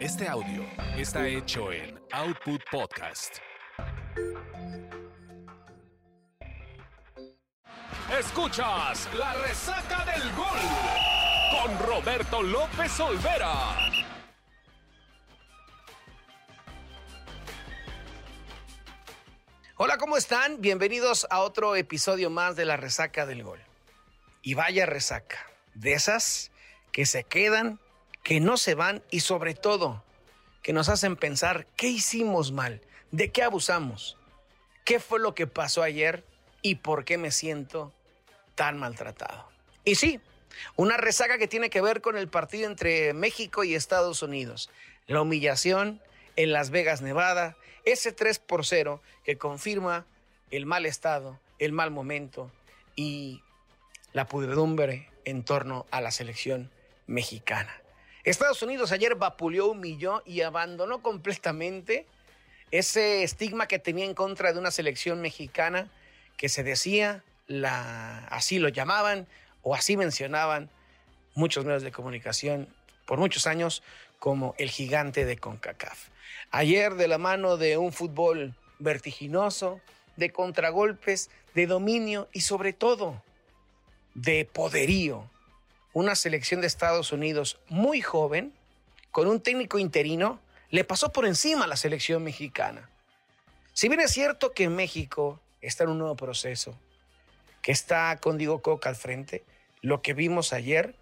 Este audio está hecho en Output Podcast. Escuchas la resaca del gol con Roberto López Olvera. Hola, ¿cómo están? Bienvenidos a otro episodio más de la resaca del gol. Y vaya resaca, de esas que se quedan, que no se van y sobre todo que nos hacen pensar qué hicimos mal, de qué abusamos, qué fue lo que pasó ayer y por qué me siento tan maltratado. Y sí, una resaca que tiene que ver con el partido entre México y Estados Unidos. La humillación en Las Vegas, Nevada, ese 3 por 0 que confirma el mal estado, el mal momento y la pudredumbre en torno a la selección mexicana. Estados Unidos ayer vapuleó, humilló y abandonó completamente ese estigma que tenía en contra de una selección mexicana que se decía, la, así lo llamaban o así mencionaban muchos medios de comunicación por muchos años como el gigante de CONCACAF. Ayer de la mano de un fútbol vertiginoso, de contragolpes, de dominio y sobre todo de poderío, una selección de Estados Unidos muy joven, con un técnico interino, le pasó por encima a la selección mexicana. Si bien es cierto que México está en un nuevo proceso, que está con Diego Coca al frente, lo que vimos ayer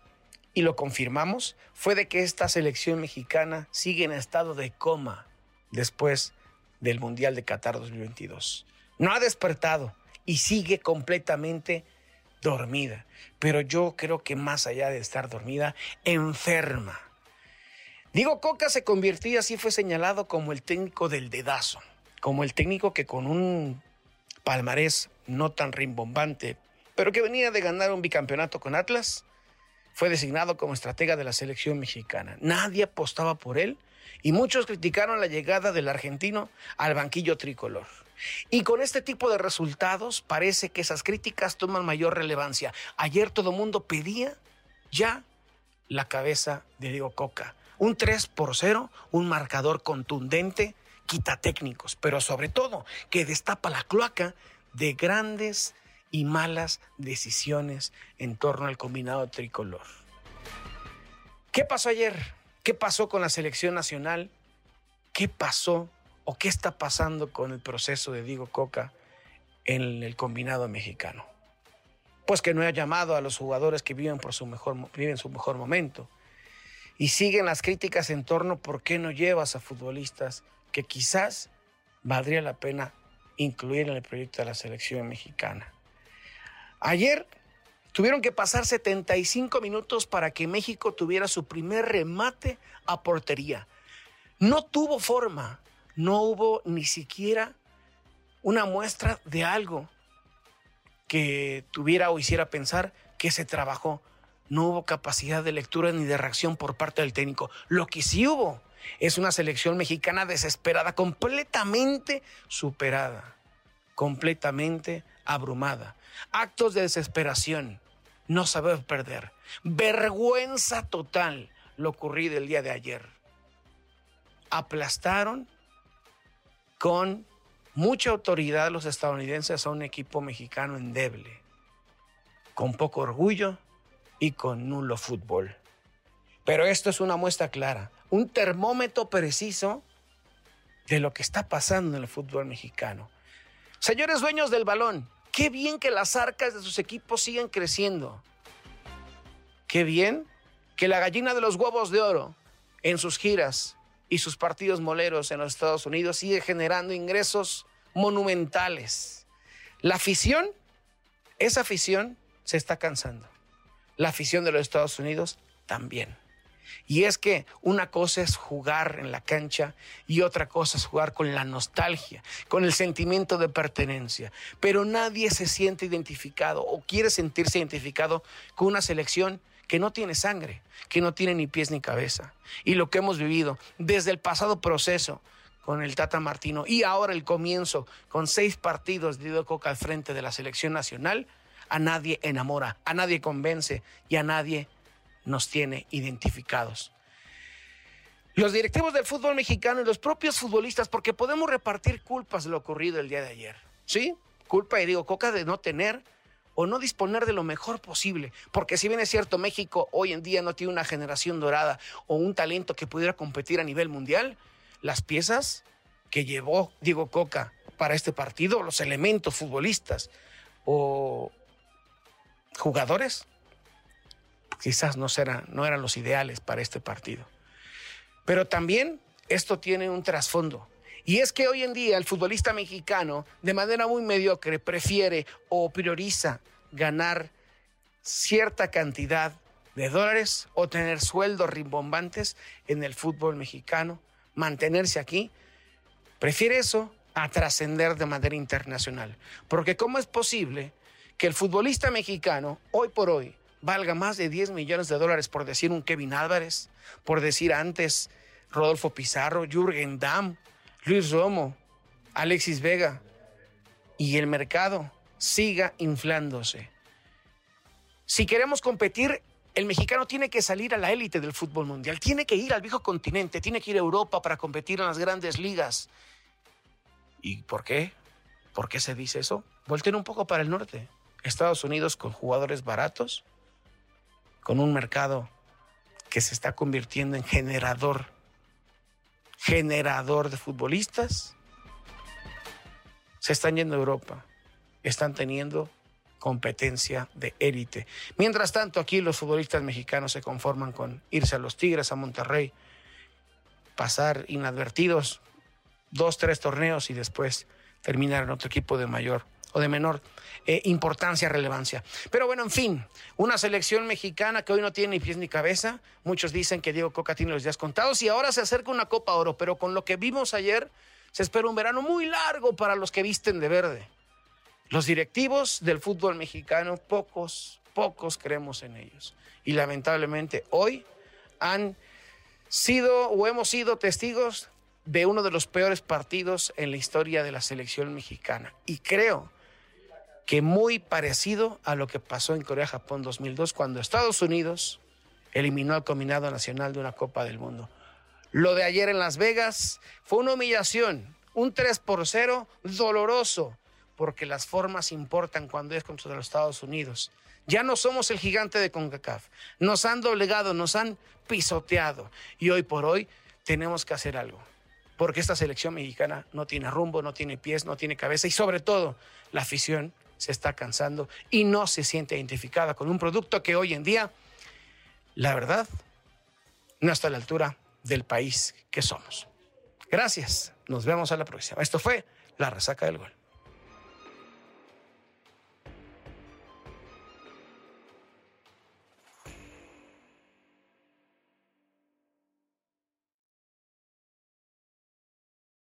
y lo confirmamos fue de que esta selección mexicana sigue en estado de coma después del Mundial de Qatar 2022. No ha despertado y sigue completamente dormida. Pero yo creo que más allá de estar dormida, enferma. Diego Coca se convirtió así fue señalado como el técnico del dedazo, como el técnico que con un palmarés no tan rimbombante, pero que venía de ganar un bicampeonato con Atlas, fue designado como estratega de la selección mexicana. Nadie apostaba por él y muchos criticaron la llegada del argentino al banquillo tricolor. Y con este tipo de resultados parece que esas críticas toman mayor relevancia. Ayer todo mundo pedía ya la cabeza de Diego Coca. Un 3 por 0, un marcador contundente, quita técnicos, pero sobre todo que destapa la cloaca de grandes y malas decisiones en torno al combinado tricolor. ¿Qué pasó ayer? ¿Qué pasó con la selección nacional? ¿Qué pasó o qué está pasando con el proceso de Diego Coca en el combinado mexicano? Pues que no ha llamado a los jugadores que viven, por su mejor, viven su mejor momento. Y siguen las críticas en torno por qué no llevas a futbolistas que quizás valdría la pena incluir en el proyecto de la selección mexicana. Ayer tuvieron que pasar 75 minutos para que México tuviera su primer remate a portería. No tuvo forma, no hubo ni siquiera una muestra de algo que tuviera o hiciera pensar que se trabajó. No hubo capacidad de lectura ni de reacción por parte del técnico. Lo que sí hubo es una selección mexicana desesperada, completamente superada, completamente abrumada. Actos de desesperación, no saber perder. Vergüenza total lo ocurrido el día de ayer. Aplastaron con mucha autoridad los estadounidenses a un equipo mexicano endeble, con poco orgullo y con nulo fútbol. Pero esto es una muestra clara, un termómetro preciso de lo que está pasando en el fútbol mexicano. Señores dueños del balón, qué bien que las arcas de sus equipos sigan creciendo. Qué bien que la gallina de los huevos de oro en sus giras y sus partidos moleros en los Estados Unidos sigue generando ingresos monumentales. La afición, esa afición se está cansando. La afición de los Estados Unidos también. Y es que una cosa es jugar en la cancha y otra cosa es jugar con la nostalgia, con el sentimiento de pertenencia. Pero nadie se siente identificado o quiere sentirse identificado con una selección que no tiene sangre, que no tiene ni pies ni cabeza. Y lo que hemos vivido desde el pasado proceso con el Tata Martino y ahora el comienzo con seis partidos de Diego Coca al frente de la selección nacional, a nadie enamora, a nadie convence y a nadie nos tiene identificados. los directivos del fútbol mexicano y los propios futbolistas, porque podemos repartir culpas de lo ocurrido el día de ayer. ¿Sí? Culpa, y digo, Coca, de no tener o no disponer de lo mejor posible. Porque si bien es cierto, México hoy en día no tiene una generación dorada o un talento que pudiera competir a nivel mundial, las piezas que llevó Diego Coca para este partido, los elementos futbolistas o jugadores, quizás no, no eran los ideales para este partido. Pero también esto tiene un trasfondo. Y es que hoy en día el futbolista mexicano, de manera muy mediocre, prefiere o prioriza ganar cierta cantidad de dólares o tener sueldos rimbombantes en el fútbol mexicano, mantenerse aquí. Prefiere eso a trascender de manera internacional. Porque ¿cómo es posible que el futbolista mexicano, hoy por hoy, valga más de 10 millones de dólares por decir un Kevin Álvarez, por decir antes Rodolfo Pizarro, Jürgen Damm, Luis Romo, Alexis Vega, y el mercado siga inflándose. Si queremos competir, el mexicano tiene que salir a la élite del fútbol mundial, tiene que ir al viejo continente, tiene que ir a Europa para competir en las grandes ligas. ¿Y por qué? ¿Por qué se dice eso? Volten un poco para el norte. Estados Unidos con jugadores baratos, con un mercado que se está convirtiendo en generador generador de futbolistas, se están yendo a Europa, están teniendo competencia de élite. Mientras tanto, aquí los futbolistas mexicanos se conforman con irse a los Tigres, a Monterrey, pasar inadvertidos dos, tres torneos y después terminar en otro equipo de mayor de menor eh, importancia, relevancia. Pero bueno, en fin, una selección mexicana que hoy no tiene ni pies ni cabeza. Muchos dicen que Diego Coca tiene los días contados y ahora se acerca una Copa Oro, pero con lo que vimos ayer, se espera un verano muy largo para los que visten de verde. Los directivos del fútbol mexicano, pocos, pocos creemos en ellos. Y lamentablemente hoy han sido o hemos sido testigos de uno de los peores partidos en la historia de la selección mexicana. Y creo que muy parecido a lo que pasó en Corea-Japón 2002, cuando Estados Unidos eliminó al combinado nacional de una Copa del Mundo. Lo de ayer en Las Vegas fue una humillación, un 3 por 0 doloroso, porque las formas importan cuando es contra los Estados Unidos. Ya no somos el gigante de CONCACAF. Nos han doblegado, nos han pisoteado. Y hoy por hoy tenemos que hacer algo. Porque esta selección mexicana no tiene rumbo, no tiene pies, no tiene cabeza y sobre todo la afición se está cansando y no se siente identificada con un producto que hoy en día, la verdad, no está a la altura del país que somos. Gracias, nos vemos a la próxima. Esto fue La Resaca del Gol.